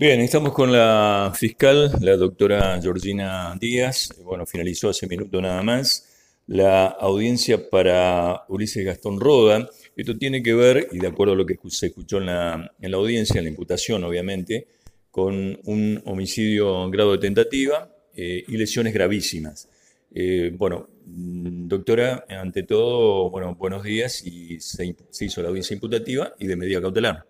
Bien, estamos con la fiscal, la doctora Georgina Díaz. Bueno, finalizó hace minuto nada más la audiencia para Ulises Gastón Roda. Esto tiene que ver, y de acuerdo a lo que se escuchó en la, en la audiencia, en la imputación obviamente, con un homicidio en grado de tentativa eh, y lesiones gravísimas. Eh, bueno, mm, doctora, ante todo, bueno, buenos días y se, se hizo la audiencia imputativa y de medida cautelar.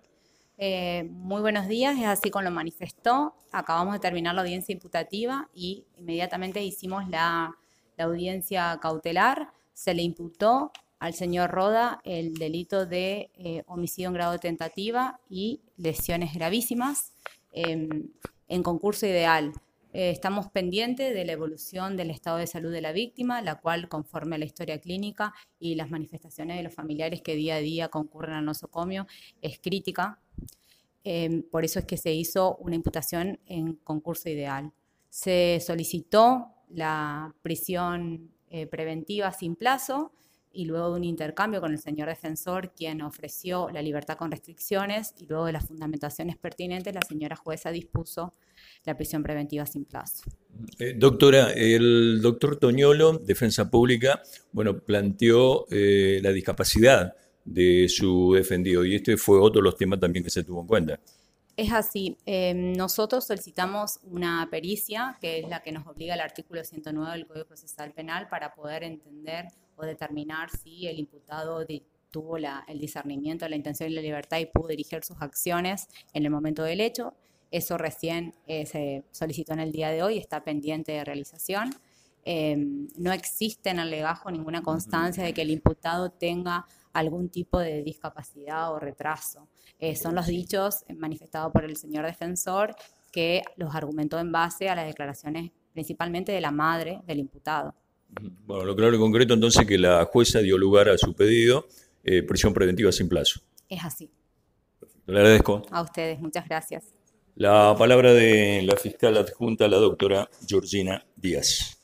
Eh, muy buenos días, es así como lo manifestó. Acabamos de terminar la audiencia imputativa y inmediatamente hicimos la, audiencia cautelar. Se le imputó al señor Roda el delito de eh, homicidio en grado de tentativa y lesiones gravísimas em, en concurso ideal. Eh, estamos pendientes de la evolución del estado de salud de la víctima, la cual, conforme a la historia clínica y las manifestaciones de los familiares que día a día concurren al nosocomio, es crítica Em, por eso es que se hizo una imputación en concurso ideal. Se solicitó la prisión eh, preventiva sin plazo y luego de un intercambio con el señor defensor, quien ofreció la libertad con restricciones, y luego de las fundamentaciones pertinentes, la señora jueza dispuso la prisión preventiva sin plazo. Eh, doctora, el doctor Toñolo, Defensa Pública, bueno, planteó eh, la discapacidad de su defendido. Y este fue otro de los temas también que se tuvo en cuenta. Es así. Em, nosotros solicitamos una pericia, que es la que nos obliga el artículo 109 del Código Procesal Penal, para poder entender o determinar si el imputado tuvo el discernimiento, la intención y la libertad y pudo dirigir sus acciones en el momento del hecho. Eso recién eh, se solicitó en el día de hoy, está pendiente de realización. Em, no existe en el legajo ninguna constancia de que el imputado tenga algún tipo de discapacidad o retraso. Eh, son los dichos manifestados por el señor defensor que los argumentó en base a las declaraciones principalmente de la madre del imputado. Bueno, lo claro y concreto entonces que la jueza dio lugar a su pedido, eh, prisión preventiva sin plazo. Es así. Le agradezco. A ustedes, muchas gracias. La palabra de la fiscal adjunta, la doctora Georgina Díaz.